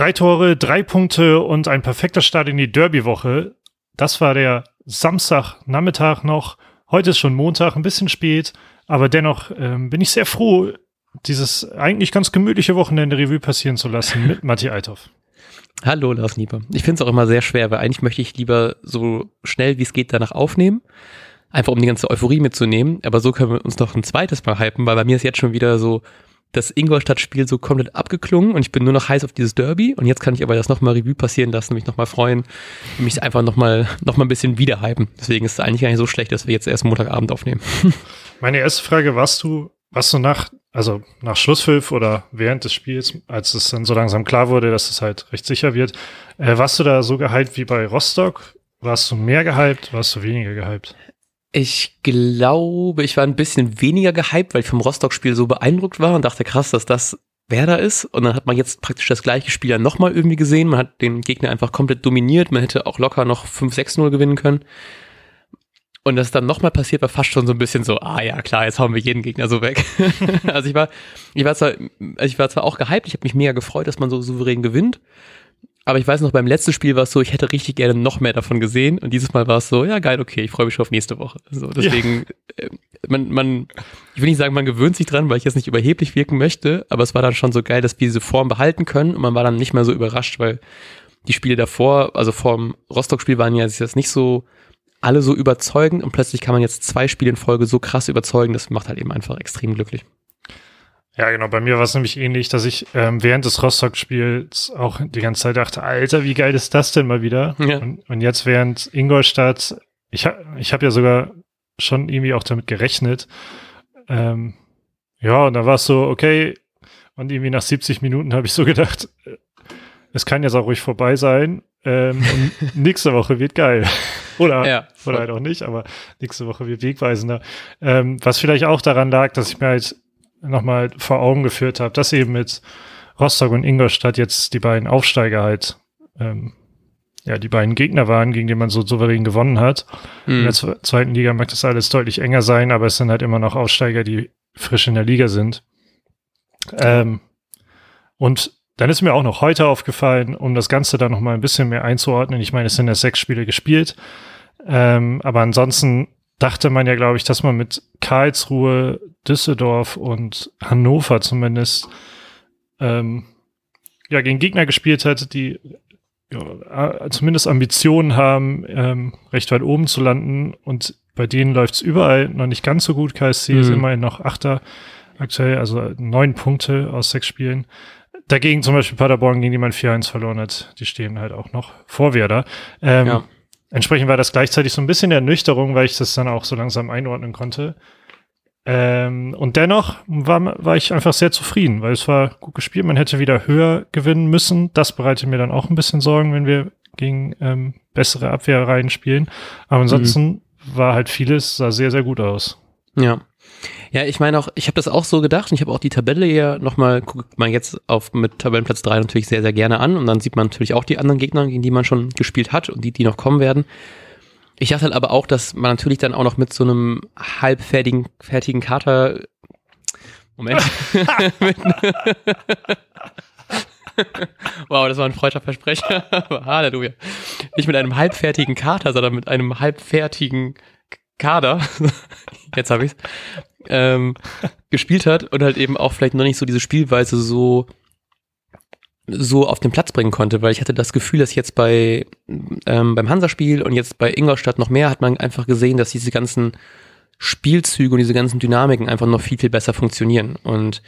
Drei Tore, drei Punkte und ein perfekter Start in die Derby-Woche. Das war der Samstagnachmittag noch. Heute ist schon Montag, ein bisschen spät, aber dennoch ähm, bin ich sehr froh, dieses eigentlich ganz gemütliche Wochenende Revue passieren zu lassen mit Matti Althoff. Hallo Lars Nieper. Ich finde es auch immer sehr schwer, weil eigentlich möchte ich lieber so schnell wie es geht danach aufnehmen, einfach um die ganze Euphorie mitzunehmen. Aber so können wir uns noch ein zweites Mal hypen, weil bei mir ist jetzt schon wieder so das Ingolstadt-Spiel so komplett abgeklungen und ich bin nur noch heiß auf dieses Derby und jetzt kann ich aber das nochmal Revue passieren lassen, mich nochmal freuen und mich einfach nochmal noch mal ein bisschen wieder hypen. Deswegen ist es eigentlich gar nicht so schlecht, dass wir jetzt erst Montagabend aufnehmen. Meine erste Frage, warst du, warst du nach, also nach Schlusspfiff oder während des Spiels, als es dann so langsam klar wurde, dass es halt recht sicher wird, äh, warst du da so gehypt wie bei Rostock? Warst du mehr gehypt? Warst du weniger gehypt? Ich glaube, ich war ein bisschen weniger gehypt, weil ich vom Rostock-Spiel so beeindruckt war und dachte, krass, dass das Werder ist. Und dann hat man jetzt praktisch das gleiche Spiel ja nochmal irgendwie gesehen. Man hat den Gegner einfach komplett dominiert. Man hätte auch locker noch 5-6-0 gewinnen können. Und das dann nochmal passiert, war fast schon so ein bisschen so, ah ja, klar, jetzt hauen wir jeden Gegner so weg. also ich war, ich war zwar, ich war zwar auch gehypt, ich habe mich mega gefreut, dass man so souverän gewinnt. Aber ich weiß noch, beim letzten Spiel war es so, ich hätte richtig gerne noch mehr davon gesehen. Und dieses Mal war es so, ja geil, okay, ich freue mich schon auf nächste Woche. So, deswegen, ja. äh, man, man, ich will nicht sagen, man gewöhnt sich dran, weil ich jetzt nicht überheblich wirken möchte, aber es war dann schon so geil, dass wir diese Form behalten können und man war dann nicht mehr so überrascht, weil die Spiele davor, also vorm Rostock-Spiel waren ja jetzt nicht so alle so überzeugend und plötzlich kann man jetzt zwei Spiele in Folge so krass überzeugen, das macht halt eben einfach extrem glücklich. Ja, genau. Bei mir war es nämlich ähnlich, dass ich ähm, während des Rostock-Spiels auch die ganze Zeit dachte, Alter, wie geil ist das denn mal wieder? Ja. Und, und jetzt während Ingolstadt, ich, ha, ich habe ja sogar schon irgendwie auch damit gerechnet. Ähm, ja, und da war es so, okay. Und irgendwie nach 70 Minuten habe ich so gedacht, äh, es kann jetzt auch ruhig vorbei sein. Ähm, nächste Woche wird geil. oder, ja, oder halt auch nicht, aber nächste Woche wird wegweisender. Ähm, was vielleicht auch daran lag, dass ich mir halt nochmal vor Augen geführt habe, dass eben mit Rostock und Ingolstadt jetzt die beiden Aufsteiger halt, ähm, ja, die beiden Gegner waren, gegen die man so souverän gewonnen hat. Mhm. In der zweiten Liga mag das alles deutlich enger sein, aber es sind halt immer noch Aufsteiger, die frisch in der Liga sind. Ähm, und dann ist mir auch noch heute aufgefallen, um das Ganze dann noch mal ein bisschen mehr einzuordnen. Ich meine, es sind ja sechs Spiele gespielt. Ähm, aber ansonsten dachte man ja, glaube ich, dass man mit Karlsruhe, Düsseldorf und Hannover zumindest ähm, ja gegen Gegner gespielt hat, die ja, zumindest Ambitionen haben, ähm, recht weit oben zu landen. Und bei denen läuft es überall noch nicht ganz so gut. KSC mhm. ist immerhin noch Achter aktuell, also neun Punkte aus sechs Spielen. Dagegen zum Beispiel Paderborn, gegen die man 4-1 verloren hat, die stehen halt auch noch vor Werder. Ähm, ja. Entsprechend war das gleichzeitig so ein bisschen Ernüchterung, weil ich das dann auch so langsam einordnen konnte. Ähm, und dennoch war, war ich einfach sehr zufrieden, weil es war gut gespielt. Man hätte wieder höher gewinnen müssen. Das bereitet mir dann auch ein bisschen Sorgen, wenn wir gegen ähm, bessere Abwehrreihen spielen. Aber ansonsten mhm. war halt vieles, sah sehr, sehr gut aus. Ja. Ja, ich meine auch, ich habe das auch so gedacht und ich habe auch die Tabelle ja nochmal, guckt man jetzt auf mit Tabellenplatz 3 natürlich sehr, sehr gerne an und dann sieht man natürlich auch die anderen Gegner, gegen die man schon gespielt hat und die, die noch kommen werden. Ich dachte halt aber auch, dass man natürlich dann auch noch mit so einem halbfertigen fertigen Kater Moment. wow, das war ein freudscher Versprecher. Halleluja. Nicht mit einem halbfertigen Kater, sondern mit einem halbfertigen Kader, jetzt habe ich's, ähm, gespielt hat und halt eben auch vielleicht noch nicht so diese Spielweise so so auf den Platz bringen konnte, weil ich hatte das Gefühl, dass jetzt bei ähm, beim Hansa-Spiel und jetzt bei Ingolstadt noch mehr hat man einfach gesehen, dass diese ganzen Spielzüge und diese ganzen Dynamiken einfach noch viel, viel besser funktionieren. Und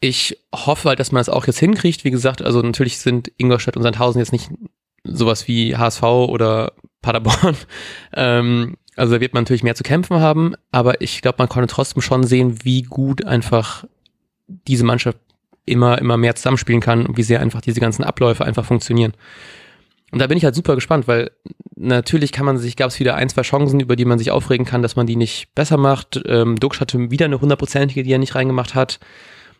ich hoffe halt, dass man das auch jetzt hinkriegt. Wie gesagt, also natürlich sind Ingolstadt und Sandhausen jetzt nicht sowas wie HSV oder Paderborn. Ähm, also da wird man natürlich mehr zu kämpfen haben, aber ich glaube, man konnte trotzdem schon sehen, wie gut einfach diese Mannschaft immer, immer mehr zusammenspielen kann und wie sehr einfach diese ganzen Abläufe einfach funktionieren. Und da bin ich halt super gespannt, weil natürlich kann man sich, gab es wieder ein, zwei Chancen, über die man sich aufregen kann, dass man die nicht besser macht. Ähm, Dux hatte wieder eine hundertprozentige, die er nicht reingemacht hat.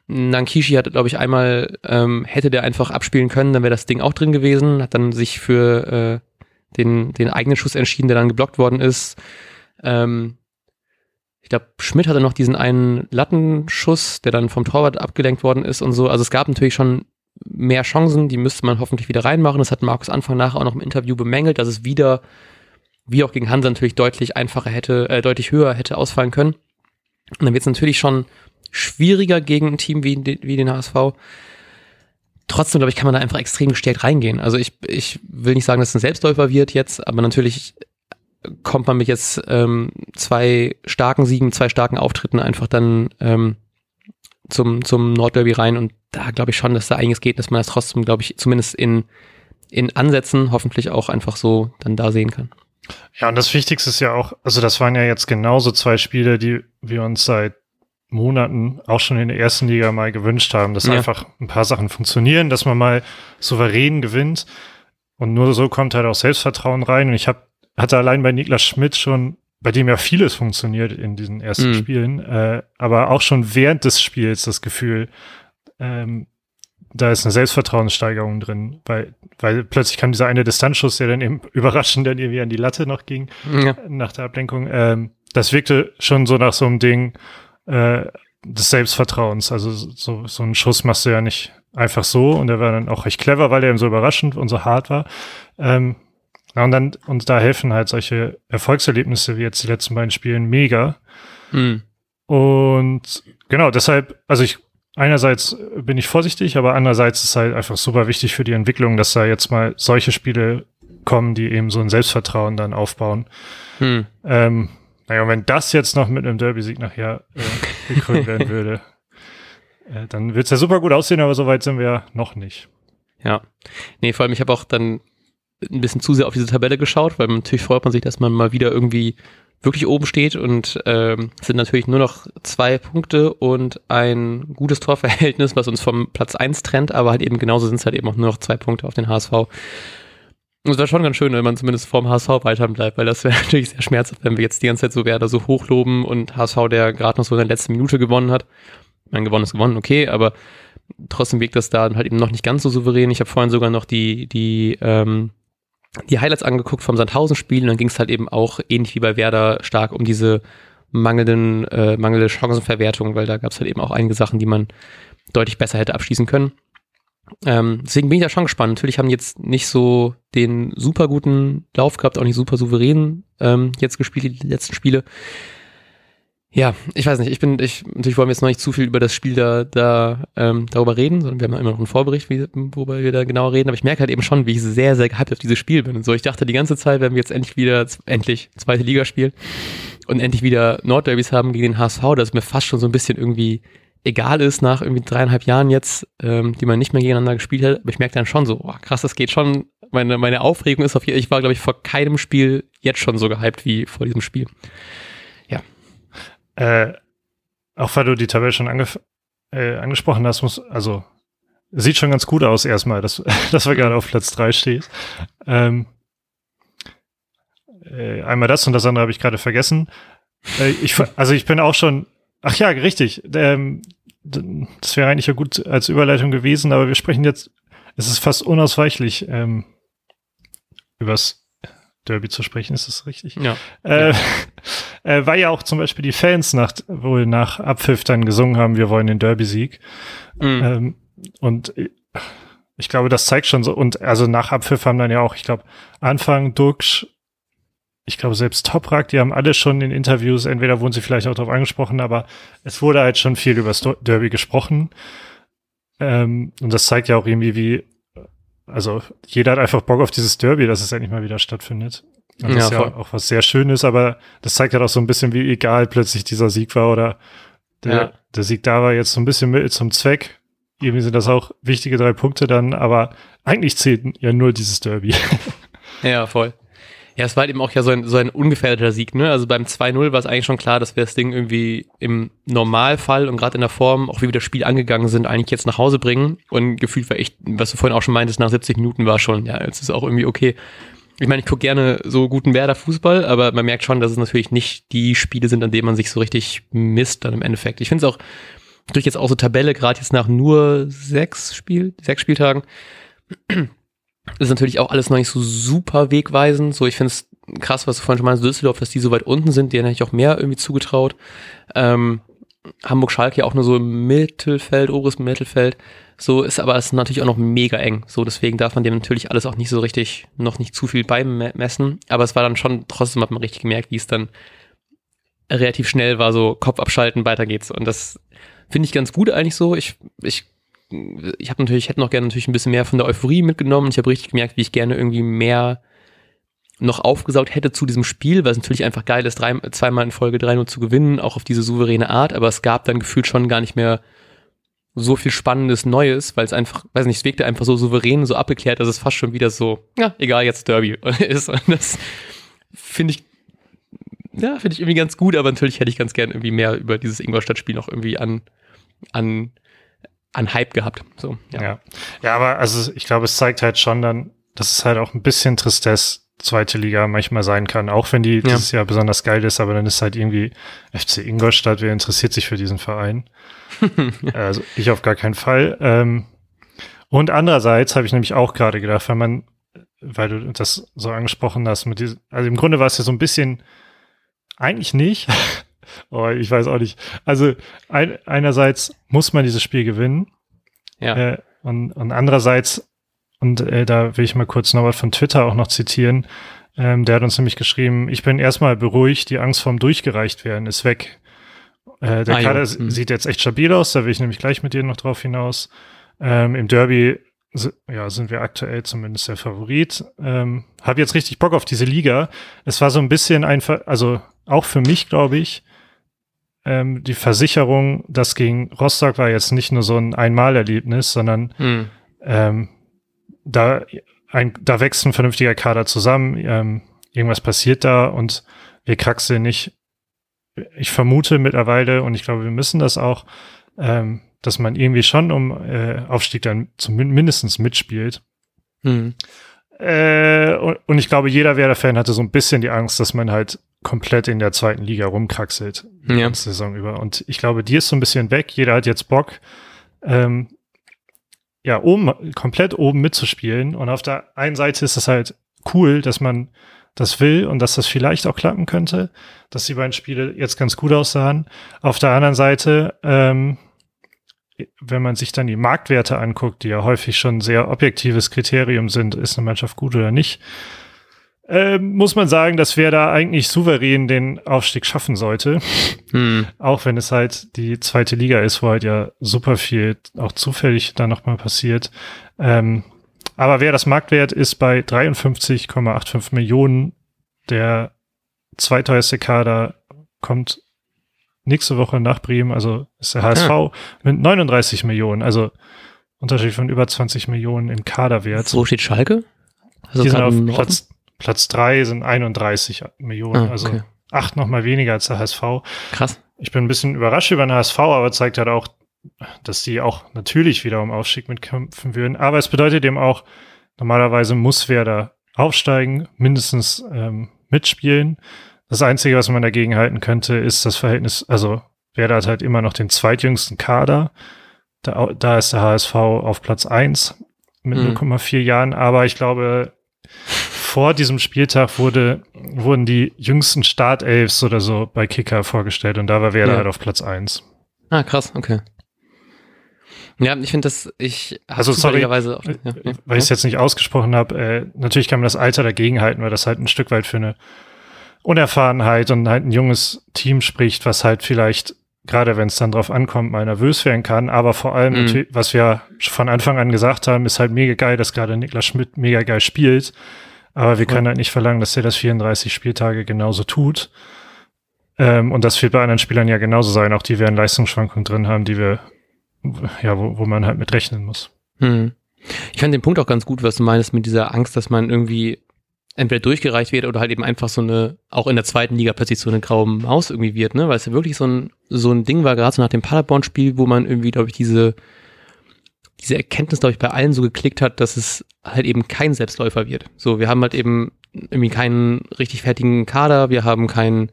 Nankishi hat, glaube ich, einmal, ähm, hätte der einfach abspielen können, dann wäre das Ding auch drin gewesen, hat dann sich für äh, den, den eigenen Schuss entschieden, der dann geblockt worden ist. Ähm, ich glaube, Schmidt hatte noch diesen einen Lattenschuss, der dann vom Torwart abgelenkt worden ist und so. Also es gab natürlich schon mehr Chancen, die müsste man hoffentlich wieder reinmachen. Das hat Markus Anfang nach auch noch im Interview bemängelt, dass es wieder, wie auch gegen Hansa natürlich deutlich einfacher hätte, äh, deutlich höher hätte ausfallen können. Und dann wird es natürlich schon schwieriger gegen ein Team wie, wie den HSV. Trotzdem, glaube ich, kann man da einfach extrem gestellt reingehen. Also ich, ich will nicht sagen, dass es ein Selbstläufer wird jetzt, aber natürlich kommt man mit jetzt ähm, zwei starken Siegen, zwei starken Auftritten einfach dann ähm, zum, zum Nordderby rein und da glaube ich schon, dass da einiges geht, dass man das trotzdem, glaube ich, zumindest in, in Ansätzen hoffentlich auch einfach so dann da sehen kann. Ja, und das Wichtigste ist ja auch, also das waren ja jetzt genauso zwei Spiele, die wir uns seit Monaten auch schon in der ersten Liga mal gewünscht haben, dass ja. einfach ein paar Sachen funktionieren, dass man mal souverän gewinnt. Und nur so kommt halt auch Selbstvertrauen rein. Und ich hab, hatte allein bei Niklas Schmidt schon, bei dem ja vieles funktioniert in diesen ersten mhm. Spielen, äh, aber auch schon während des Spiels das Gefühl, ähm, da ist eine Selbstvertrauenssteigerung drin, weil, weil plötzlich kam dieser eine Distanzschuss, der dann eben überraschend dann irgendwie an die Latte noch ging, ja. nach der Ablenkung. Ähm, das wirkte schon so nach so einem Ding äh, des Selbstvertrauens. Also so, so einen Schuss machst du ja nicht einfach so und der war dann auch recht clever, weil er eben so überraschend und so hart war. Ähm, ja, und dann, und da helfen halt solche Erfolgserlebnisse wie jetzt die letzten beiden Spielen mega. Mhm. Und genau, deshalb, also ich einerseits bin ich vorsichtig, aber andererseits ist es halt einfach super wichtig für die Entwicklung, dass da jetzt mal solche Spiele kommen, die eben so ein Selbstvertrauen dann aufbauen. Hm. Ähm, naja, und wenn das jetzt noch mit einem Derby-Sieg nachher äh, gekrönt werden würde, äh, dann wird es ja super gut aussehen, aber so weit sind wir ja noch nicht. Ja. Nee, vor allem, ich habe auch dann ein bisschen zu sehr auf diese Tabelle geschaut, weil natürlich freut man sich, dass man mal wieder irgendwie wirklich oben steht und ähm, sind natürlich nur noch zwei Punkte und ein gutes Torverhältnis, was uns vom Platz eins trennt, aber halt eben genauso sind es halt eben auch nur noch zwei Punkte auf den HSV. Es wäre schon ganz schön, wenn man zumindest vorm HSV weiter bleibt, weil das wäre natürlich sehr schmerzhaft, wenn wir jetzt die ganze Zeit so Werder so hochloben und HSV, der gerade noch so in der letzten Minute gewonnen hat. Mein gewonnen ist gewonnen, okay, aber trotzdem wirkt das da halt eben noch nicht ganz so souverän. Ich habe vorhin sogar noch die, die ähm, die Highlights angeguckt vom Sandhausen-Spiel und dann ging es halt eben auch ähnlich wie bei Werder stark um diese mangelnden, äh, mangelnde Chancenverwertung, weil da gab es halt eben auch einige Sachen, die man deutlich besser hätte abschließen können. Ähm, deswegen bin ich da schon gespannt. Natürlich haben jetzt nicht so den super guten Lauf gehabt, auch nicht super souverän ähm, jetzt gespielt, die letzten Spiele. Ja, ich weiß nicht, ich bin, ich, natürlich wollen wir jetzt noch nicht zu viel über das Spiel da, da ähm, darüber reden, sondern wir haben immer noch einen Vorbericht, wie, wobei wir da genau reden, aber ich merke halt eben schon, wie ich sehr, sehr gehypt auf dieses Spiel bin. Und so, ich dachte die ganze Zeit, wenn wir jetzt endlich wieder, endlich zweite Liga spielen und endlich wieder Nordderbys haben gegen den HSV, dass mir fast schon so ein bisschen irgendwie egal ist nach irgendwie dreieinhalb Jahren jetzt, ähm, die man nicht mehr gegeneinander gespielt hat. Aber ich merke dann schon so, oh, krass, das geht schon. Meine, meine Aufregung ist auf jeden Fall, ich war, glaube ich, vor keinem Spiel jetzt schon so gehypt wie vor diesem Spiel. Äh, auch weil du die Tabelle schon ange äh, angesprochen hast, muss, also sieht schon ganz gut aus erstmal, dass, dass wir gerade auf Platz drei stehen. Ähm, äh, einmal das und das andere habe ich gerade vergessen. Äh, ich, also ich bin auch schon, ach ja, richtig. Ähm, das wäre eigentlich ja gut als Überleitung gewesen, aber wir sprechen jetzt, es ist fast unausweichlich ähm, übers Derby zu sprechen, ist das richtig? Ja. Äh, ja. Äh, weil ja auch zum Beispiel die Fans nach, wohl nach Abpfiff dann gesungen haben, wir wollen den Derby-Sieg. Mhm. Ähm, und ich glaube, das zeigt schon so, und also nach Abpfiff haben dann ja auch, ich glaube, Anfang Duxch, ich glaube selbst Toprak, die haben alle schon in Interviews, entweder wurden sie vielleicht auch darauf angesprochen, aber es wurde halt schon viel über das Derby gesprochen. Ähm, und das zeigt ja auch irgendwie, wie also jeder hat einfach Bock auf dieses Derby, dass es endlich mal wieder stattfindet. Und das ja, ist ja auch was sehr Schönes, aber das zeigt halt auch so ein bisschen, wie egal plötzlich dieser Sieg war oder der, ja. der Sieg da war jetzt so ein bisschen mit zum Zweck. Irgendwie sind das auch wichtige drei Punkte dann, aber eigentlich zählt ja nur dieses Derby. Ja, voll. Ja, es war halt eben auch ja so ein, so ein ungefährdeter Sieg, ne? Also beim 2-0 war es eigentlich schon klar, dass wir das Ding irgendwie im Normalfall und gerade in der Form, auch wie wir das Spiel angegangen sind, eigentlich jetzt nach Hause bringen. Und gefühlt war echt, was du vorhin auch schon meintest, nach 70 Minuten war schon, ja, jetzt ist auch irgendwie okay. Ich meine, ich gucke gerne so guten Werder Fußball, aber man merkt schon, dass es natürlich nicht die Spiele sind, an denen man sich so richtig misst dann im Endeffekt. Ich finde es auch durch jetzt auch so Tabelle, gerade jetzt nach nur sechs Spiel, sechs Spieltagen, ist natürlich auch alles noch nicht so super wegweisend. So, ich finde es krass, was du vorhin schon meinst, Düsseldorf, dass die so weit unten sind, denen hätte ich auch mehr irgendwie zugetraut. Ähm, Hamburg-Schalke auch nur so im Mittelfeld, oberes Mittelfeld. So ist aber es natürlich auch noch mega eng. So, deswegen darf man dem natürlich alles auch nicht so richtig, noch nicht zu viel beimessen. Aber es war dann schon, trotzdem hat man richtig gemerkt, wie es dann relativ schnell war, so Kopf abschalten, weiter geht's. Und das finde ich ganz gut eigentlich so. Ich, ich, ich habe natürlich, hätte noch gerne natürlich ein bisschen mehr von der Euphorie mitgenommen. Ich habe richtig gemerkt, wie ich gerne irgendwie mehr noch aufgesaugt hätte zu diesem Spiel, weil es natürlich einfach geil ist, drei, zweimal in Folge 3-0 zu gewinnen, auch auf diese souveräne Art, aber es gab dann gefühlt schon gar nicht mehr so viel Spannendes Neues, weil es einfach, weiß nicht, es wirkte einfach so souverän, so abgeklärt, dass es fast schon wieder so, ja, egal, jetzt Derby ist. Und das finde ich, ja, finde ich irgendwie ganz gut, aber natürlich hätte ich ganz gern irgendwie mehr über dieses Ingolstadt-Spiel noch irgendwie an, an, an Hype gehabt. So, ja. ja. Ja, aber also ich glaube, es zeigt halt schon dann, dass es halt auch ein bisschen Tristesse zweite Liga manchmal sein kann, auch wenn die ja. dieses Jahr besonders geil ist, aber dann ist halt irgendwie FC Ingolstadt, wer interessiert sich für diesen Verein? also ich auf gar keinen Fall. Ähm, und andererseits habe ich nämlich auch gerade gedacht, wenn man, weil du das so angesprochen hast, mit diesem, also im Grunde war es ja so ein bisschen, eigentlich nicht, oh, ich weiß auch nicht. Also ein, einerseits muss man dieses Spiel gewinnen. Ja. Äh, und, und andererseits und äh, da will ich mal kurz Norbert von Twitter auch noch zitieren. Ähm, der hat uns nämlich geschrieben, ich bin erstmal beruhigt, die Angst vorm Durchgereicht werden ist weg. Äh, der ah, Kader ja. Hm. sieht jetzt echt stabil aus, da will ich nämlich gleich mit dir noch drauf hinaus. Ähm, Im Derby ja, sind wir aktuell zumindest der Favorit. Ähm, Habe jetzt richtig Bock auf diese Liga. Es war so ein bisschen einfach, also auch für mich, glaube ich, ähm, die Versicherung, das gegen Rostock war jetzt nicht nur so ein Einmalerlebnis, sondern hm. ähm, da, ein, da wächst ein vernünftiger Kader zusammen, ähm, irgendwas passiert da und wir kraxeln nicht. Ich vermute mittlerweile, und ich glaube, wir müssen das auch, ähm, dass man irgendwie schon um äh, Aufstieg dann zumindest mitspielt. Hm. Äh, und, und, ich glaube, jeder Werder-Fan hatte so ein bisschen die Angst, dass man halt komplett in der zweiten Liga rumkraxelt die ja. ganze Saison über. Und ich glaube, die ist so ein bisschen weg. Jeder hat jetzt Bock. Ähm, ja, oben, komplett oben mitzuspielen. Und auf der einen Seite ist es halt cool, dass man das will und dass das vielleicht auch klappen könnte, dass die beiden Spiele jetzt ganz gut aussahen. Auf der anderen Seite, ähm, wenn man sich dann die Marktwerte anguckt, die ja häufig schon sehr objektives Kriterium sind, ist eine Mannschaft gut oder nicht, äh, muss man sagen, dass wer da eigentlich souverän den Aufstieg schaffen sollte. Hm. Auch wenn es halt die zweite Liga ist, wo halt ja super viel auch zufällig da nochmal passiert. Ähm, aber wer das Marktwert ist bei 53,85 Millionen, der zweiteuerste Kader kommt nächste Woche nach Bremen, also ist der HSV ah. mit 39 Millionen, also Unterschied von über 20 Millionen in Kaderwert. Wo steht Schalke? Also die sind auf Platz, Platz drei sind 31 Millionen, ah, also okay. also acht nochmal weniger als der HSV. Krass. Ich bin ein bisschen überrascht über den HSV, aber zeigt halt auch, dass die auch natürlich wieder um Aufstieg mitkämpfen würden. Aber es bedeutet eben auch, normalerweise muss Werder aufsteigen, mindestens ähm, mitspielen. Das Einzige, was man dagegen halten könnte, ist das Verhältnis, also Werder hat halt immer noch den zweitjüngsten Kader. Da, da ist der HSV auf Platz eins mit mhm. 0,4 Jahren, aber ich glaube, vor diesem Spieltag wurde, wurden die jüngsten Startelfs oder so bei Kicker vorgestellt und da war Werder ja. halt auf Platz 1. Ah, krass, okay. Ja, ich finde das, ich also sorry, auch, ja, ja. weil ich es jetzt nicht ausgesprochen habe, äh, natürlich kann man das Alter dagegen halten, weil das halt ein Stück weit für eine Unerfahrenheit und halt ein junges Team spricht, was halt vielleicht, gerade wenn es dann drauf ankommt, mal nervös werden kann, aber vor allem, mhm. was wir von Anfang an gesagt haben, ist halt mega geil, dass gerade Niklas Schmidt mega geil spielt aber wir können halt nicht verlangen, dass er das 34 Spieltage genauso tut. Ähm, und das wird bei anderen Spielern ja genauso sein. Auch die werden Leistungsschwankungen drin haben, die wir, ja, wo, wo man halt mit rechnen muss. Hm. Ich fand den Punkt auch ganz gut, was du meinst mit dieser Angst, dass man irgendwie entweder durchgereicht wird oder halt eben einfach so eine, auch in der zweiten Liga plötzlich so eine graue Maus irgendwie wird, ne? Weil es ja wirklich so ein, so ein Ding war, gerade so nach dem Paderborn-Spiel, wo man irgendwie, glaube ich, diese, diese Erkenntnis, glaube ich, bei allen so geklickt hat, dass es halt eben kein Selbstläufer wird. So, wir haben halt eben irgendwie keinen richtig fertigen Kader, wir haben keinen,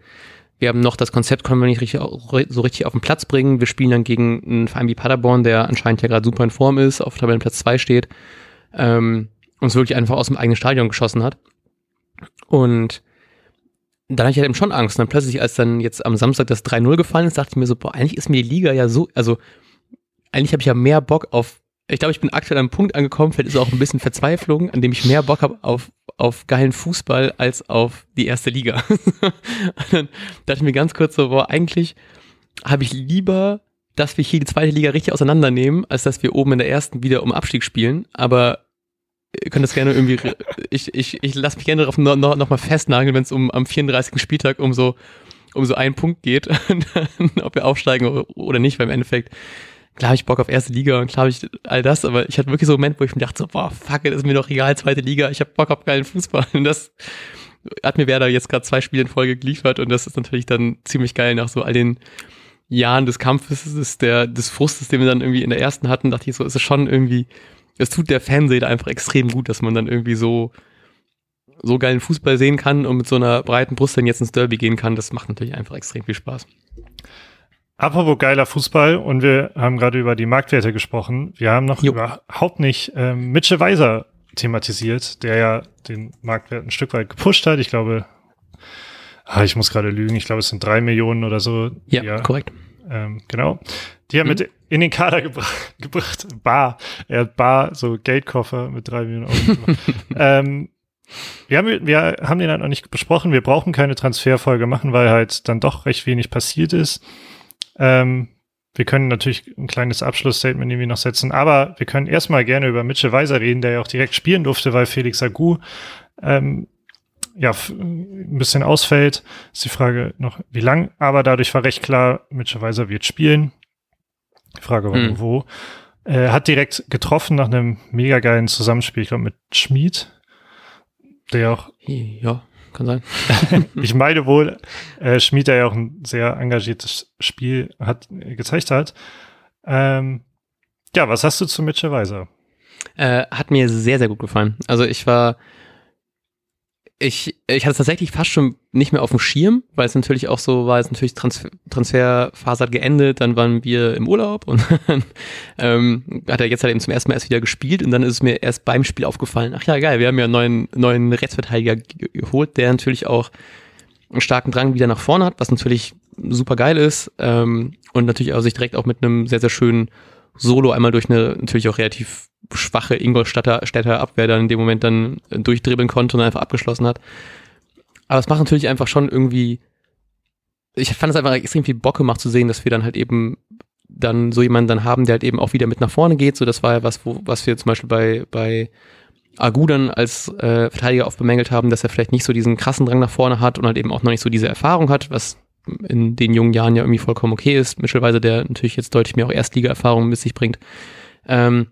wir haben noch das Konzept, können wir nicht richtig, so richtig auf den Platz bringen. Wir spielen dann gegen einen Verein wie Paderborn, der anscheinend ja gerade super in Form ist, auf Tabellenplatz 2 steht, ähm, uns wirklich einfach aus dem eigenen Stadion geschossen hat. Und dann hatte ich halt eben schon Angst. Und dann plötzlich, als dann jetzt am Samstag das 3-0 gefallen ist, dachte ich mir so, boah, eigentlich ist mir die Liga ja so, also eigentlich habe ich ja mehr Bock auf, ich glaube, ich bin aktuell an einem Punkt angekommen, vielleicht ist auch ein bisschen Verzweiflung, an dem ich mehr Bock habe auf, auf geilen Fußball als auf die erste Liga. dann dachte ich mir ganz kurz so, boah, eigentlich habe ich lieber, dass wir hier die zweite Liga richtig auseinandernehmen, als dass wir oben in der ersten wieder um Abstieg spielen. Aber ihr könnt das gerne irgendwie, ich, ich, ich lasse mich gerne darauf noch, noch, noch festnageln, wenn es um am 34. Spieltag um so, um so einen Punkt geht, ob wir aufsteigen oder nicht, weil im Endeffekt, klar habe ich Bock auf erste Liga und klar habe ich all das, aber ich hatte wirklich so einen Moment, wo ich mir dachte so, boah, fuck, it, ist mir doch egal, zweite Liga, ich habe Bock auf geilen Fußball und das hat mir Werder jetzt gerade zwei Spiele in Folge geliefert und das ist natürlich dann ziemlich geil nach so all den Jahren des Kampfes, des, der, des Frustes, den wir dann irgendwie in der ersten hatten, dachte ich so, ist es schon irgendwie es tut der Fanseele einfach extrem gut, dass man dann irgendwie so, so geilen Fußball sehen kann und mit so einer breiten Brust dann jetzt ins Derby gehen kann. Das macht natürlich einfach extrem viel Spaß. Apropos geiler Fußball und wir haben gerade über die Marktwerte gesprochen. Wir haben noch jo. überhaupt nicht ähm, Mitchell Weiser thematisiert, der ja den Marktwert ein Stück weit gepusht hat. Ich glaube, ah, ich muss gerade lügen, ich glaube, es sind drei Millionen oder so. Ja, ja korrekt. Ähm, genau. Die haben mhm. mit in den Kader gebra gebracht. Bar. Er hat Bar, so Geldkoffer mit drei Millionen Euro. ähm, wir haben, wir haben den halt noch nicht besprochen. Wir brauchen keine Transferfolge machen, weil halt dann doch recht wenig passiert ist. Ähm, wir können natürlich ein kleines Abschlussstatement irgendwie noch setzen, aber wir können erstmal gerne über Mitchell Weiser reden, der ja auch direkt spielen durfte, weil Felix Agu ähm, ja, ein bisschen ausfällt. Ist die Frage noch, wie lang, aber dadurch war recht klar, Mitchell Weiser wird spielen. Die Frage war nur wo. Er hat direkt getroffen nach einem mega geilen Zusammenspiel, ich glaube mit Schmid, der auch. Ja, kann sein. ich meine wohl, äh, Schmid, der ja auch ein sehr engagiertes Spiel hat, gezeigt hat. Ähm, ja, was hast du zu Mitchell Weiser? Äh, hat mir sehr, sehr gut gefallen. Also ich war ich, ich hatte es tatsächlich fast schon nicht mehr auf dem Schirm, weil es natürlich auch so war, es natürlich Transfer, Transferphase hat geendet, dann waren wir im Urlaub und ähm, hat er jetzt halt eben zum ersten Mal erst wieder gespielt und dann ist es mir erst beim Spiel aufgefallen, ach ja, geil, wir haben ja einen neuen, neuen Rechtsverteidiger geholt, der natürlich auch einen starken Drang wieder nach vorne hat, was natürlich super geil ist ähm, und natürlich auch sich direkt auch mit einem sehr, sehr schönen Solo einmal durch eine natürlich auch relativ schwache Ingolstädter Städter Abwehr dann in dem Moment dann durchdribbeln konnte und einfach abgeschlossen hat. Aber es macht natürlich einfach schon irgendwie, ich fand es einfach extrem viel Bock gemacht zu sehen, dass wir dann halt eben dann so jemanden dann haben, der halt eben auch wieder mit nach vorne geht. So, das war ja was, wo, was wir zum Beispiel bei, bei Agu dann als äh, Verteidiger oft bemängelt haben, dass er vielleicht nicht so diesen krassen Drang nach vorne hat und halt eben auch noch nicht so diese Erfahrung hat, was in den jungen Jahren ja irgendwie vollkommen okay ist. Mittlerweile der natürlich jetzt deutlich mehr auch Erstliga-Erfahrung mit sich bringt. Ähm,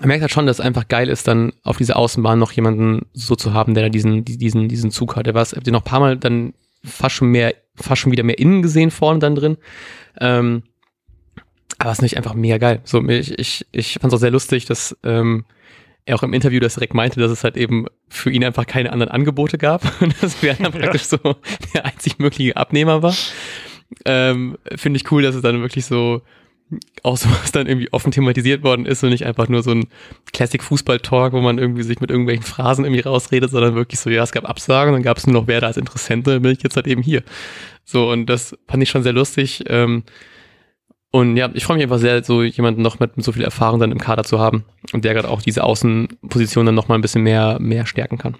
man merkt halt schon, dass es einfach geil ist, dann auf dieser Außenbahn noch jemanden so zu haben, der da diesen, diesen, diesen Zug hat. Der war den noch ein paar Mal dann fast schon mehr, fast schon wieder mehr innen gesehen vorne dann drin. Ähm, aber es ist nicht einfach mega geil. So, ich, ich, ich fand es auch sehr lustig, dass ähm, er auch im Interview das direkt meinte, dass es halt eben für ihn einfach keine anderen Angebote gab. Und dass wir dann praktisch so der einzig mögliche Abnehmer war. Ähm, Finde ich cool, dass es dann wirklich so auch sowas dann irgendwie offen thematisiert worden ist und nicht einfach nur so ein Classic-Fußball-Talk, wo man irgendwie sich mit irgendwelchen Phrasen irgendwie rausredet, sondern wirklich so, ja, es gab Absagen, dann gab es nur noch Werder als Interessente, bin ich jetzt halt eben hier. So, und das fand ich schon sehr lustig. Ähm, und ja, ich freue mich einfach sehr, so jemanden noch mit, so viel Erfahrung dann im Kader zu haben und der gerade auch diese Außenposition dann noch mal ein bisschen mehr, mehr stärken kann.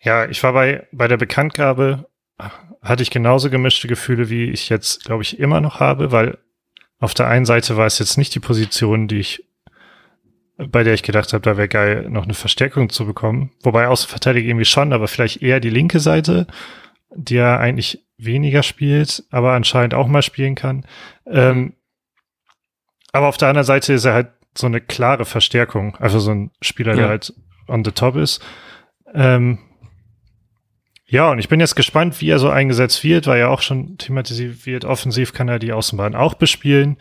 Ja, ich war bei, bei der Bekanntgabe hatte ich genauso gemischte Gefühle, wie ich jetzt, glaube ich, immer noch habe, weil auf der einen Seite war es jetzt nicht die Position, die ich, bei der ich gedacht habe, da wäre geil, noch eine Verstärkung zu bekommen. Wobei Außenverteidiger irgendwie schon, aber vielleicht eher die linke Seite, die ja eigentlich weniger spielt, aber anscheinend auch mal spielen kann. Ähm, aber auf der anderen Seite ist er halt so eine klare Verstärkung, also so ein Spieler, ja. der halt on the top ist. Ähm, ja, und ich bin jetzt gespannt, wie er so eingesetzt wird, weil ja auch schon thematisiert wird, offensiv kann er die Außenbahn auch bespielen.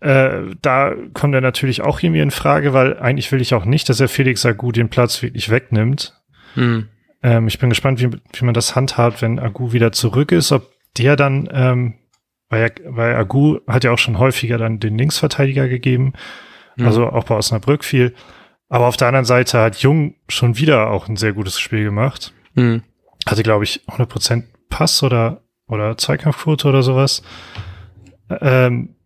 Äh, da kommt er natürlich auch irgendwie in Frage, weil eigentlich will ich auch nicht, dass er Felix Agu den Platz wirklich wegnimmt. Hm. Ähm, ich bin gespannt, wie, wie man das handhabt, wenn Agu wieder zurück ist, ob der dann, ähm, weil, weil Agu hat ja auch schon häufiger dann den Linksverteidiger gegeben, hm. also auch bei Osnabrück viel. Aber auf der anderen Seite hat Jung schon wieder auch ein sehr gutes Spiel gemacht. Mhm. hatte, glaube ich, 100% Pass oder, oder Zweikampfquote oder sowas. Ähm,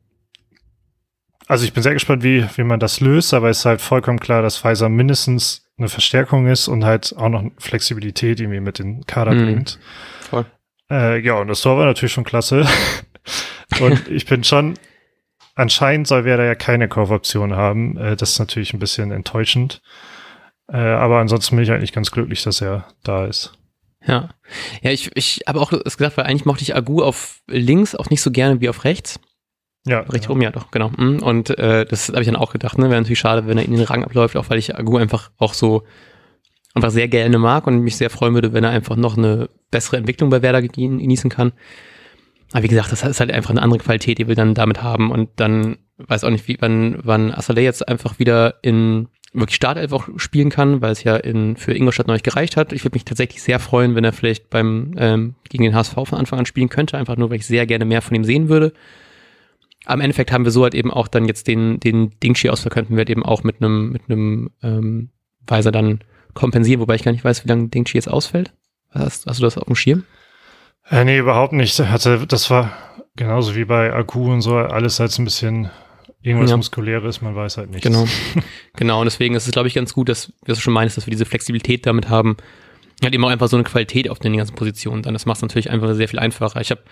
also ich bin sehr gespannt, wie, wie man das löst, aber es ist halt vollkommen klar, dass Pfizer mindestens eine Verstärkung ist und halt auch noch Flexibilität irgendwie mit den Kader mhm. bringt. Voll. Äh, ja, und das Tor war natürlich schon klasse. und ich bin schon, anscheinend soll Werder ja keine Kaufoption haben. Äh, das ist natürlich ein bisschen enttäuschend. Äh, aber ansonsten bin ich eigentlich ganz glücklich, dass er da ist. Ja. Ja, ich, ich habe auch es gesagt, weil eigentlich mochte ich Agu auf links auch nicht so gerne wie auf rechts. Ja. Richtig ja. ja, doch, genau. Mhm. Und äh, das habe ich dann auch gedacht, ne? Wäre natürlich schade, wenn er in den Rang abläuft, auch weil ich Agu einfach auch so einfach sehr gerne mag und mich sehr freuen würde, wenn er einfach noch eine bessere Entwicklung bei Werder genießen kann. Aber wie gesagt, das ist halt einfach eine andere Qualität, die wir dann damit haben. Und dann weiß auch nicht, wie, wann, wann Assalé jetzt einfach wieder in wirklich Startelf auch spielen kann, weil es ja in, für Ingolstadt noch nicht gereicht hat. Ich würde mich tatsächlich sehr freuen, wenn er vielleicht beim ähm, gegen den HSV von Anfang an spielen könnte, einfach nur, weil ich sehr gerne mehr von ihm sehen würde am Endeffekt haben wir so halt eben auch dann jetzt den, den Dingshi-Ausfall könnten wir halt eben auch mit einem, mit einem ähm, Weiser dann kompensieren, wobei ich gar nicht weiß, wie lange Dingshi jetzt ausfällt. Hast, hast du das auf dem Schirm? Äh, nee, überhaupt nicht. Hatte, das war genauso wie bei Akku und so, alles halt ein bisschen irgendwas ja. Muskuläres, man weiß halt nicht. Genau. genau, und deswegen ist es, glaube ich, ganz gut, dass, wie du schon meinst, dass wir diese Flexibilität damit haben. Halt eben auch einfach so eine Qualität auf den ganzen Positionen. Dann das macht es natürlich einfach sehr viel einfacher. Ich habe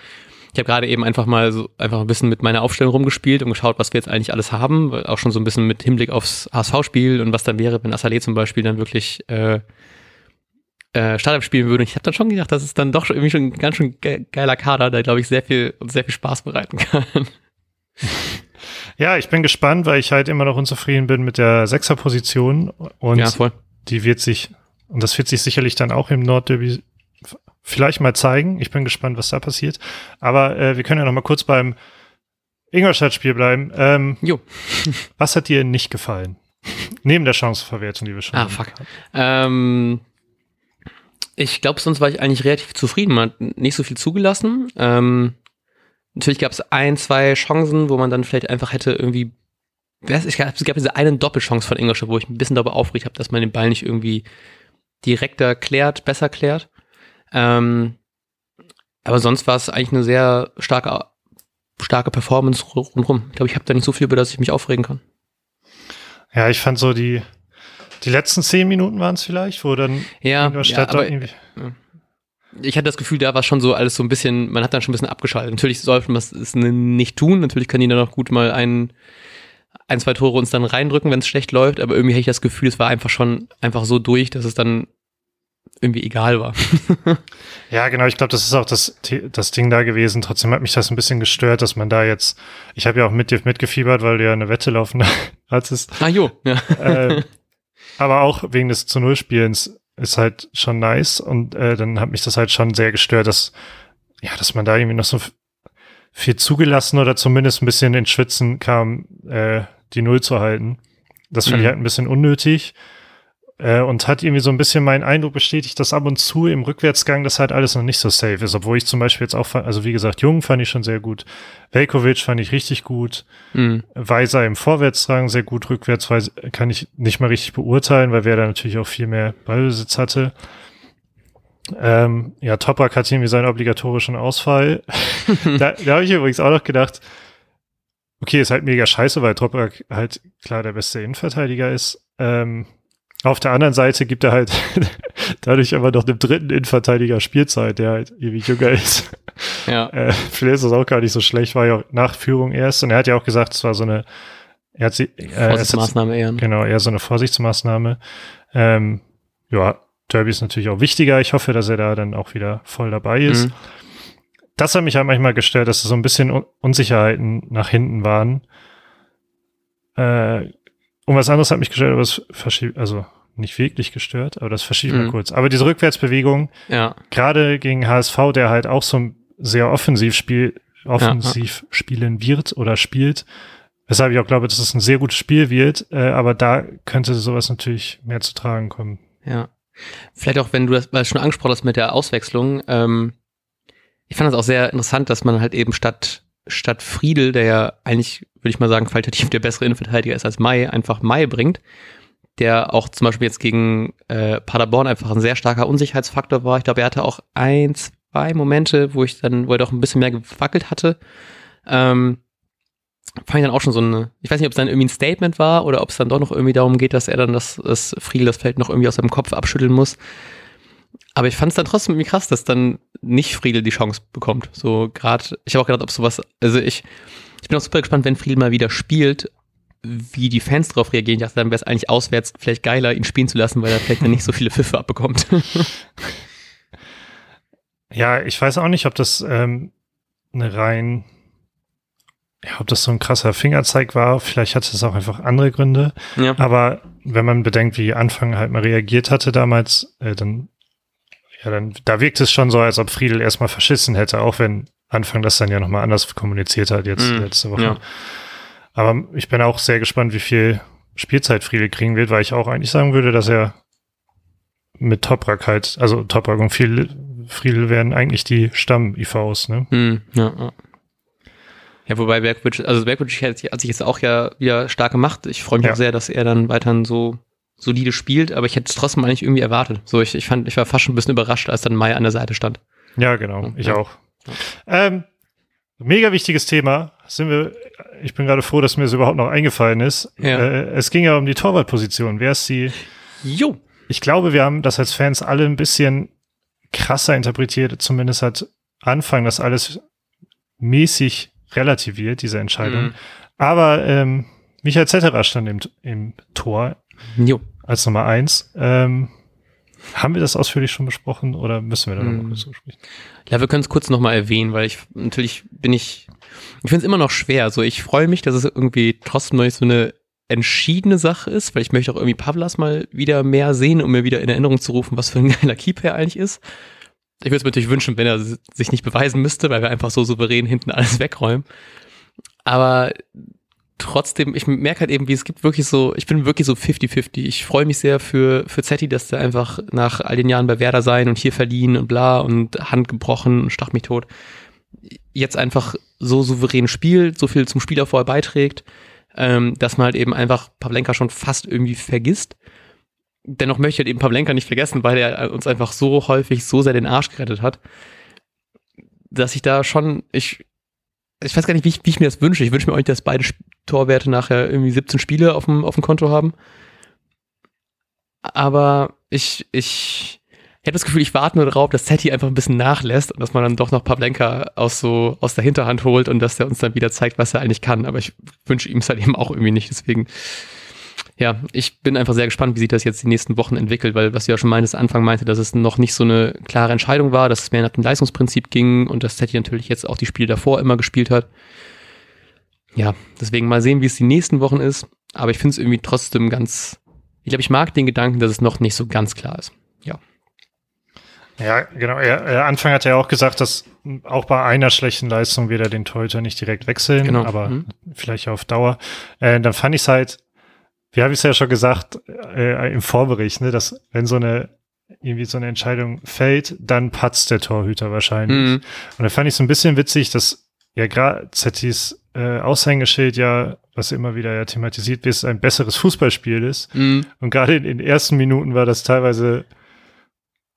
ich habe gerade eben einfach mal so einfach ein bisschen mit meiner Aufstellung rumgespielt und geschaut, was wir jetzt eigentlich alles haben, auch schon so ein bisschen mit Hinblick aufs HSV-Spiel und was dann wäre, wenn Assalé zum Beispiel dann wirklich äh, äh, Startup spielen würde. Und ich habe dann schon gedacht, das ist dann doch schon irgendwie schon ein ganz schön geiler Kader, der glaube ich sehr viel sehr viel Spaß bereiten kann. Ja, ich bin gespannt, weil ich halt immer noch unzufrieden bin mit der Sechserposition und ja, die wird sich und das wird sich sicherlich dann auch im Nordderby vielleicht mal zeigen. Ich bin gespannt, was da passiert. Aber äh, wir können ja noch mal kurz beim Ingolstadt-Spiel bleiben. Ähm, jo. was hat dir nicht gefallen? Neben der Chanceverwertung, die wir schon Ah, fuck. Ähm, ich glaube, sonst war ich eigentlich relativ zufrieden. Man hat nicht so viel zugelassen. Ähm, natürlich gab es ein, zwei Chancen, wo man dann vielleicht einfach hätte irgendwie es gab, es gab diese eine Doppelchance von Ingolstadt, wo ich ein bisschen darüber aufgeregt habe, dass man den Ball nicht irgendwie direkter klärt, besser klärt. Ähm, aber sonst war es eigentlich eine sehr starke, starke Performance rundherum. Ich glaube, ich habe da nicht so viel, über das ich mich aufregen kann. Ja, ich fand so die, die letzten zehn Minuten waren es vielleicht, wo dann ja, ja aber, irgendwie. Ich hatte das Gefühl, da war schon so alles so ein bisschen, man hat dann schon ein bisschen abgeschaltet. Natürlich sollte man es nicht tun. Natürlich kann die dann auch gut mal ein, ein, zwei Tore uns dann reindrücken, wenn es schlecht läuft. Aber irgendwie hätte ich das Gefühl, es war einfach schon einfach so durch, dass es dann irgendwie egal war. ja, genau. Ich glaube, das ist auch das, das Ding da gewesen. Trotzdem hat mich das ein bisschen gestört, dass man da jetzt, ich habe ja auch mit dir mitgefiebert, weil du ja eine Wette laufen hattest. Ah, jo, ja. Äh, aber auch wegen des zu Null Spielens ist halt schon nice und äh, dann hat mich das halt schon sehr gestört, dass, ja, dass man da irgendwie noch so viel zugelassen oder zumindest ein bisschen ins Schwitzen kam, äh, die Null zu halten. Das finde mhm. ich halt ein bisschen unnötig. Äh, und hat irgendwie so ein bisschen meinen Eindruck bestätigt, dass ab und zu im Rückwärtsgang das halt alles noch nicht so safe ist. Obwohl ich zum Beispiel jetzt auch, fand, also wie gesagt, Jung fand ich schon sehr gut. Velkovic fand ich richtig gut. Mhm. Weiser im Vorwärtsdrang sehr gut. Rückwärts kann ich nicht mal richtig beurteilen, weil wer da natürlich auch viel mehr Ballbesitz hatte. Ähm, ja, Toprak hat irgendwie seinen obligatorischen Ausfall. da da habe ich übrigens auch noch gedacht, okay, ist halt mega scheiße, weil Toprak halt klar der beste Innenverteidiger ist. Ähm, auf der anderen Seite gibt er halt dadurch aber noch einem dritten Innenverteidiger Spielzeit, der halt ewig jünger ist. Ja. Äh, vielleicht ist das auch gar nicht so schlecht, war ja nach Führung erst. Und er hat ja auch gesagt, es war so eine er hat sie, äh, Vorsichtsmaßnahme eher. Ne? Genau, eher so eine Vorsichtsmaßnahme. Ähm, ja, Derby ist natürlich auch wichtiger. Ich hoffe, dass er da dann auch wieder voll dabei ist. Mhm. Das hat mich halt manchmal gestört, dass so ein bisschen Unsicherheiten nach hinten waren. Äh, und was anderes hat mich gestört, aber es verschiebt, also nicht wirklich gestört, aber das verschiebt mhm. mal kurz. Aber diese Rückwärtsbewegung, ja. gerade gegen HSV, der halt auch so sehr offensiv spiel, offensiv ja, spielen wird oder spielt, weshalb ich auch glaube, dass es ein sehr gutes Spiel wird, äh, aber da könnte sowas natürlich mehr zu tragen kommen. Ja. Vielleicht auch, wenn du das weil schon angesprochen hast mit der Auswechslung, ähm, ich fand das auch sehr interessant, dass man halt eben statt statt Friedel, der ja eigentlich, würde ich mal sagen, qualitativ der bessere Innenverteidiger ist als Mai, einfach Mai bringt, der auch zum Beispiel jetzt gegen äh, Paderborn einfach ein sehr starker Unsicherheitsfaktor war. Ich glaube, er hatte auch ein, zwei Momente, wo ich dann, wo er doch ein bisschen mehr gewackelt hatte. Ähm, fand ich dann auch schon so eine, ich weiß nicht, ob es dann irgendwie ein Statement war oder ob es dann doch noch irgendwie darum geht, dass er dann das, das Friedel das Feld noch irgendwie aus seinem Kopf abschütteln muss. Aber ich fand es dann trotzdem irgendwie krass, dass dann nicht Friedel die Chance bekommt. So gerade, ich habe auch gedacht, ob sowas, also ich, ich bin auch super gespannt, wenn Friedel mal wieder spielt, wie die Fans darauf reagieren. Ich dachte, dann wäre es eigentlich auswärts vielleicht geiler, ihn spielen zu lassen, weil er vielleicht dann nicht so viele Pfiffe abbekommt. ja, ich weiß auch nicht, ob das ähm, eine rein, ja, ob das so ein krasser Fingerzeig war. Vielleicht hatte es auch einfach andere Gründe. Ja. Aber wenn man bedenkt, wie Anfang halt mal reagiert hatte damals, äh, dann, ja, dann, da wirkt es schon so, als ob Friedel erstmal verschissen hätte, auch wenn Anfang das dann ja nochmal anders kommuniziert hat jetzt mm, letzte Woche. Ja. Aber ich bin auch sehr gespannt, wie viel Spielzeit Friedel kriegen wird, weil ich auch eigentlich sagen würde, dass er mit Toprak halt, also Toprak und viel Friedel werden eigentlich die Stamm-IVs, ne? Hm, ja, ja. Ja, wobei Bergwitsch, also Bergwitsch hat, hat sich jetzt auch ja wieder stark gemacht. Ich freue mich ja. auch sehr, dass er dann weiterhin so solide spielt, aber ich hätte es trotzdem eigentlich irgendwie erwartet. So, ich, ich fand, ich war fast schon ein bisschen überrascht, als dann Mai an der Seite stand. Ja, genau, ich ja. auch. Ähm, mega wichtiges Thema. Sind wir, ich bin gerade froh, dass mir das überhaupt noch eingefallen ist. Ja. Äh, es ging ja um die Torwartposition. Wer ist die? Jo. Ich glaube, wir haben das als Fans alle ein bisschen krasser interpretiert. Zumindest hat Anfang das alles mäßig relativiert, diese Entscheidung. Mhm. Aber ähm, Michael Zetterer stand im, im Tor jo. als Nummer eins. Ähm, haben wir das ausführlich schon besprochen oder müssen wir da noch mal kurz drüber sprechen? Ja, wir können es kurz nochmal erwähnen, weil ich natürlich bin ich, ich finde es immer noch schwer. So, ich freue mich, dass es irgendwie trotzdem noch nicht so eine entschiedene Sache ist, weil ich möchte auch irgendwie Pavlas mal wieder mehr sehen, um mir wieder in Erinnerung zu rufen, was für ein geiler Keeper er eigentlich ist. Ich würde es mir natürlich wünschen, wenn er sich nicht beweisen müsste, weil wir einfach so souverän hinten alles wegräumen. Aber trotzdem, ich merke halt eben, wie es gibt wirklich so, ich bin wirklich so 50-50. Ich freue mich sehr für, für Zetti, dass der einfach nach all den Jahren bei Werder sein und hier verliehen und bla und Hand gebrochen und stach mich tot, jetzt einfach so souverän spielt, so viel zum Spielerfall beiträgt, ähm, dass man halt eben einfach Pavlenka schon fast irgendwie vergisst. Dennoch möchte ich halt eben Pavlenka nicht vergessen, weil er uns einfach so häufig so sehr den Arsch gerettet hat, dass ich da schon, ich, ich weiß gar nicht, wie ich, wie ich mir das wünsche. Ich wünsche mir auch nicht, dass beide Torwerte nachher irgendwie 17 Spiele auf dem, auf dem Konto haben. Aber ich, ich, habe das Gefühl, ich warte nur darauf, dass Setti einfach ein bisschen nachlässt und dass man dann doch noch Pavlenka aus so aus der Hinterhand holt und dass der uns dann wieder zeigt, was er eigentlich kann. Aber ich wünsche ihm es halt eben auch irgendwie nicht. Deswegen, ja, ich bin einfach sehr gespannt, wie sich das jetzt die nächsten Wochen entwickelt, weil was du ja schon meintest, Anfang meinte, dass es noch nicht so eine klare Entscheidung war, dass es mehr nach dem Leistungsprinzip ging und dass Setti natürlich jetzt auch die Spiele davor immer gespielt hat ja, deswegen mal sehen, wie es die nächsten Wochen ist. Aber ich finde es irgendwie trotzdem ganz, ich glaube, ich mag den Gedanken, dass es noch nicht so ganz klar ist. Ja. Ja, genau. Er, er Anfang hat er auch gesagt, dass auch bei einer schlechten Leistung wird er den Torhüter nicht direkt wechseln, genau. aber mhm. vielleicht auf Dauer. Äh, dann fand ich es halt, wie habe ich es ja schon gesagt äh, im Vorbericht, ne, dass wenn so eine irgendwie so eine Entscheidung fällt, dann patzt der Torhüter wahrscheinlich. Mhm. Und da fand ich so ein bisschen witzig, dass ja gerade Zettis äh, Aushängeschild ja, was immer wieder ja thematisiert wird, ein besseres Fußballspiel ist. Mhm. Und gerade in den ersten Minuten war das teilweise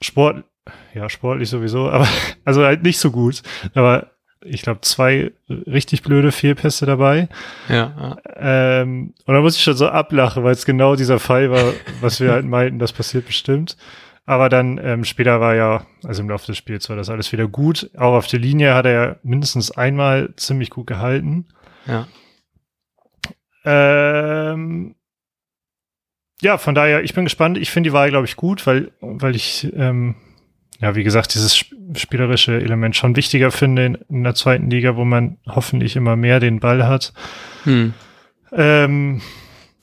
Sport, ja, sportlich sowieso, aber also halt nicht so gut. Aber ich glaube, zwei richtig blöde Fehlpässe dabei. Ja. ja. Ähm, und da muss ich schon so ablachen, weil es genau dieser Fall war, was wir halt meinten, das passiert bestimmt. Aber dann ähm, später war ja, also im Laufe des Spiels war das alles wieder gut. Auch auf der Linie hat er ja mindestens einmal ziemlich gut gehalten. Ja. Ähm, ja, von daher, ich bin gespannt. Ich finde die Wahl, glaube ich, gut, weil, weil ich, ähm, ja, wie gesagt, dieses spielerische Element schon wichtiger finde in, in der zweiten Liga, wo man hoffentlich immer mehr den Ball hat. Hm. Ähm,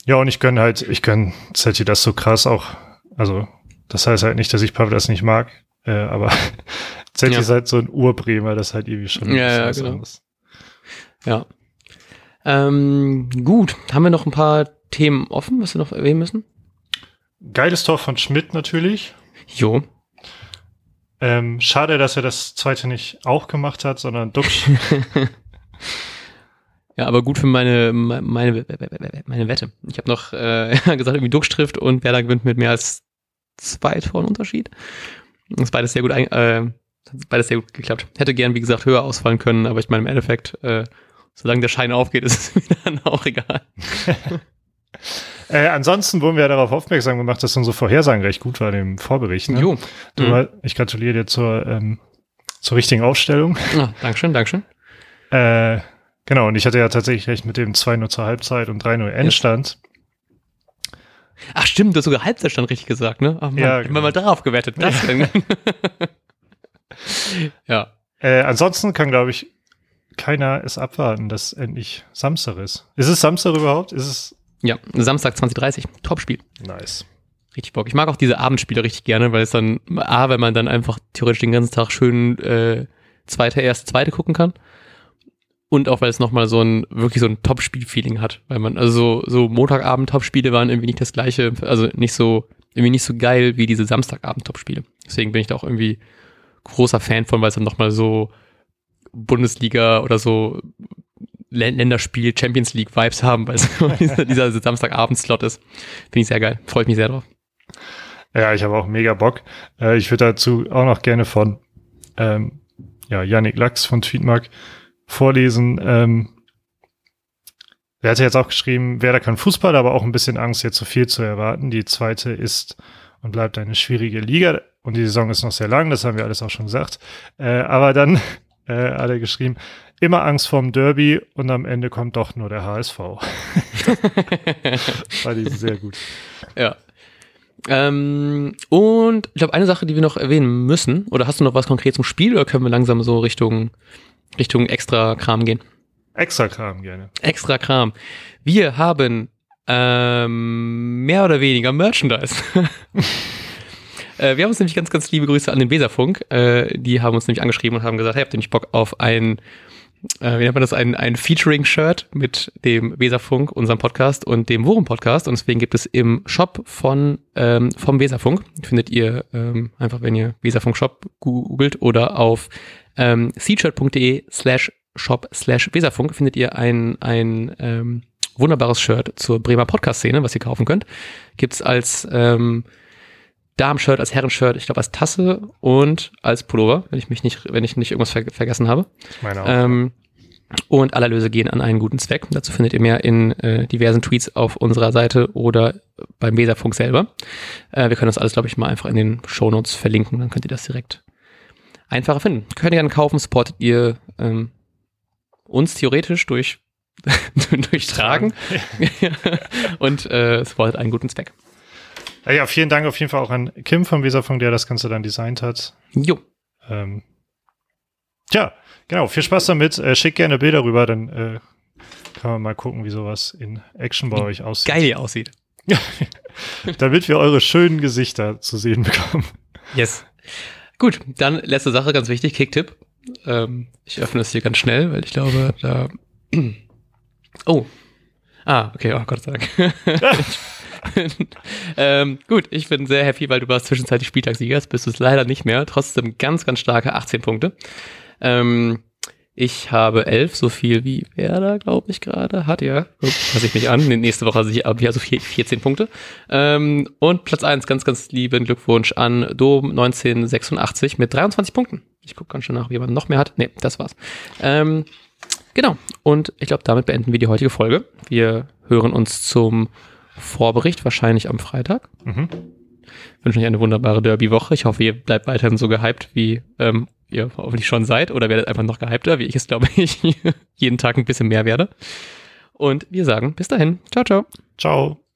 ja, und ich gönne halt, ich gönne Zetti das so krass auch, also das heißt halt nicht, dass ich Pavlas nicht mag, äh, aber Zetti ja. ist halt so ein Urbremer, das halt irgendwie schon ja, ja, genau. anderes. Ja. Ähm, gut, haben wir noch ein paar Themen offen, was wir noch erwähnen müssen? Geiles Tor von Schmidt natürlich. Jo. Ähm, schade, dass er das zweite nicht auch gemacht hat, sondern Duxch. Ja, aber gut für meine, meine, meine Wette. Ich habe noch äh, gesagt, irgendwie Duckschrift und Werder gewinnt mit mehr als zwei Toren Unterschied. Das ist beides sehr gut, äh, beides sehr gut geklappt. Hätte gern, wie gesagt, höher ausfallen können, aber ich meine, im Endeffekt, äh, solange der Schein aufgeht, ist es mir dann auch egal. Äh, ansonsten wurden wir ja darauf aufmerksam gemacht, dass unsere Vorhersagen recht gut waren im Vorbericht. Ne? Jo. Du, mhm. Ich gratuliere dir zur, ähm, zur richtigen Aufstellung. Ah, Dankeschön, Dankeschön. Äh, genau, und ich hatte ja tatsächlich recht mit dem 2-0 zur Halbzeit und 3-0 Endstand. Ach stimmt, du hast sogar Halbzeitstand richtig gesagt, ne? Ach Mann, ja, genau. mal darauf gewettet. Das denn? ja. Äh, ansonsten kann, glaube ich, keiner es abwarten, dass endlich Samstag ist. Ist es Samstag überhaupt? Ist es ja, Samstag 2030. Top-Spiel. Nice. Richtig Bock. Ich mag auch diese Abendspiele richtig gerne, weil es dann, A, wenn man dann einfach theoretisch den ganzen Tag schön äh, zweite, erste, zweite gucken kann. Und auch, weil es nochmal so ein, wirklich so ein Top-Spiel-Feeling hat. Weil man, also so, so Montagabend-Top-Spiele waren irgendwie nicht das gleiche, also nicht so, irgendwie nicht so geil wie diese Samstagabend-Top-Spiele. Deswegen bin ich da auch irgendwie großer Fan von, weil es dann nochmal so Bundesliga oder so Länderspiel, Champions League Vibes haben, weil es dieser, dieser Samstagabend-Slot ist. Finde ich sehr geil. Freue ich mich sehr drauf. Ja, ich habe auch mega Bock. Äh, ich würde dazu auch noch gerne von ähm, ja, Yannick Lachs von Tweetmark vorlesen. Ähm, er hatte jetzt auch geschrieben, wer da kann Fußball, aber auch ein bisschen Angst, jetzt zu so viel zu erwarten. Die zweite ist und bleibt eine schwierige Liga und die Saison ist noch sehr lang, das haben wir alles auch schon gesagt. Äh, aber dann äh, alle geschrieben, immer Angst vorm Derby und am Ende kommt doch nur der HSV. War die sehr gut. Ja. Ähm, und ich glaube, eine Sache, die wir noch erwähnen müssen, oder hast du noch was konkret zum Spiel oder können wir langsam so Richtung, Richtung extra Kram gehen? Extra Kram gerne. Extra Kram. Wir haben ähm, mehr oder weniger Merchandise. äh, wir haben uns nämlich ganz, ganz liebe Grüße an den Weserfunk. Äh, die haben uns nämlich angeschrieben und haben gesagt, hey, habt ihr nicht Bock auf ein äh, wie nennt man das, ein, ein Featuring-Shirt mit dem Weserfunk, unserem Podcast und dem Worum-Podcast. Und deswegen gibt es im Shop von, ähm, vom Weserfunk, findet ihr ähm, einfach, wenn ihr Weserfunk-Shop googelt oder auf ähm, seatshirt.de slash shop slash Weserfunk findet ihr ein, ein ähm, wunderbares Shirt zur Bremer Podcast-Szene, was ihr kaufen könnt. Gibt's als ähm, Damenshirt, als Herrenshirt, ich glaube als Tasse und als Pullover, wenn ich mich nicht, wenn ich nicht irgendwas ver vergessen habe. Ich meine auch. Ähm, und alle Erlöse gehen an einen guten Zweck. Dazu findet ihr mehr in äh, diversen Tweets auf unserer Seite oder beim Weserfunk selber. Äh, wir können das alles, glaube ich, mal einfach in den Shownotes verlinken, dann könnt ihr das direkt einfacher finden. Könnt ihr gerne kaufen, supportet ihr ähm, uns theoretisch durch durchtragen und äh, supportet einen guten Zweck. Ja, vielen Dank auf jeden Fall auch an Kim vom Weserfunk, der das Ganze dann designt hat. Jo. Ähm, ja, genau. Viel Spaß damit. Äh, schick gerne Bilder rüber, dann äh, kann man mal gucken, wie sowas in Action bei euch aussieht. Geil aussieht. Damit wir eure schönen Gesichter zu sehen bekommen. Yes. Gut, dann letzte Sache, ganz wichtig, Kicktipp. Ähm, ich öffne es hier ganz schnell, weil ich glaube, da. Oh. Ah, okay, oh Gott sei Dank. ähm, gut, ich bin sehr happy, weil du warst zwischenzeitlich Spieltagssieger, bist du es leider nicht mehr. Trotzdem ganz, ganz starke 18 Punkte. Ähm, ich habe elf, so viel wie Werder, glaube ich, gerade hat. Ja, passe ich mich an. Nächste Woche habe ich also 14 Punkte. Ähm, und Platz eins, ganz, ganz lieben Glückwunsch an Dom 1986 mit 23 Punkten. Ich gucke ganz schön nach, wie jemand noch mehr hat. Nee, das war's. Ähm, genau. Und ich glaube, damit beenden wir die heutige Folge. Wir hören uns zum Vorbericht, wahrscheinlich am Freitag. Mhm. Wünsche euch eine wunderbare Derby-Woche. Ich hoffe, ihr bleibt weiterhin so gehypt, wie ähm, ihr hoffentlich schon seid, oder werdet einfach noch gehypter, wie ich es, glaube ich, jeden Tag ein bisschen mehr werde. Und wir sagen bis dahin. Ciao, ciao. Ciao.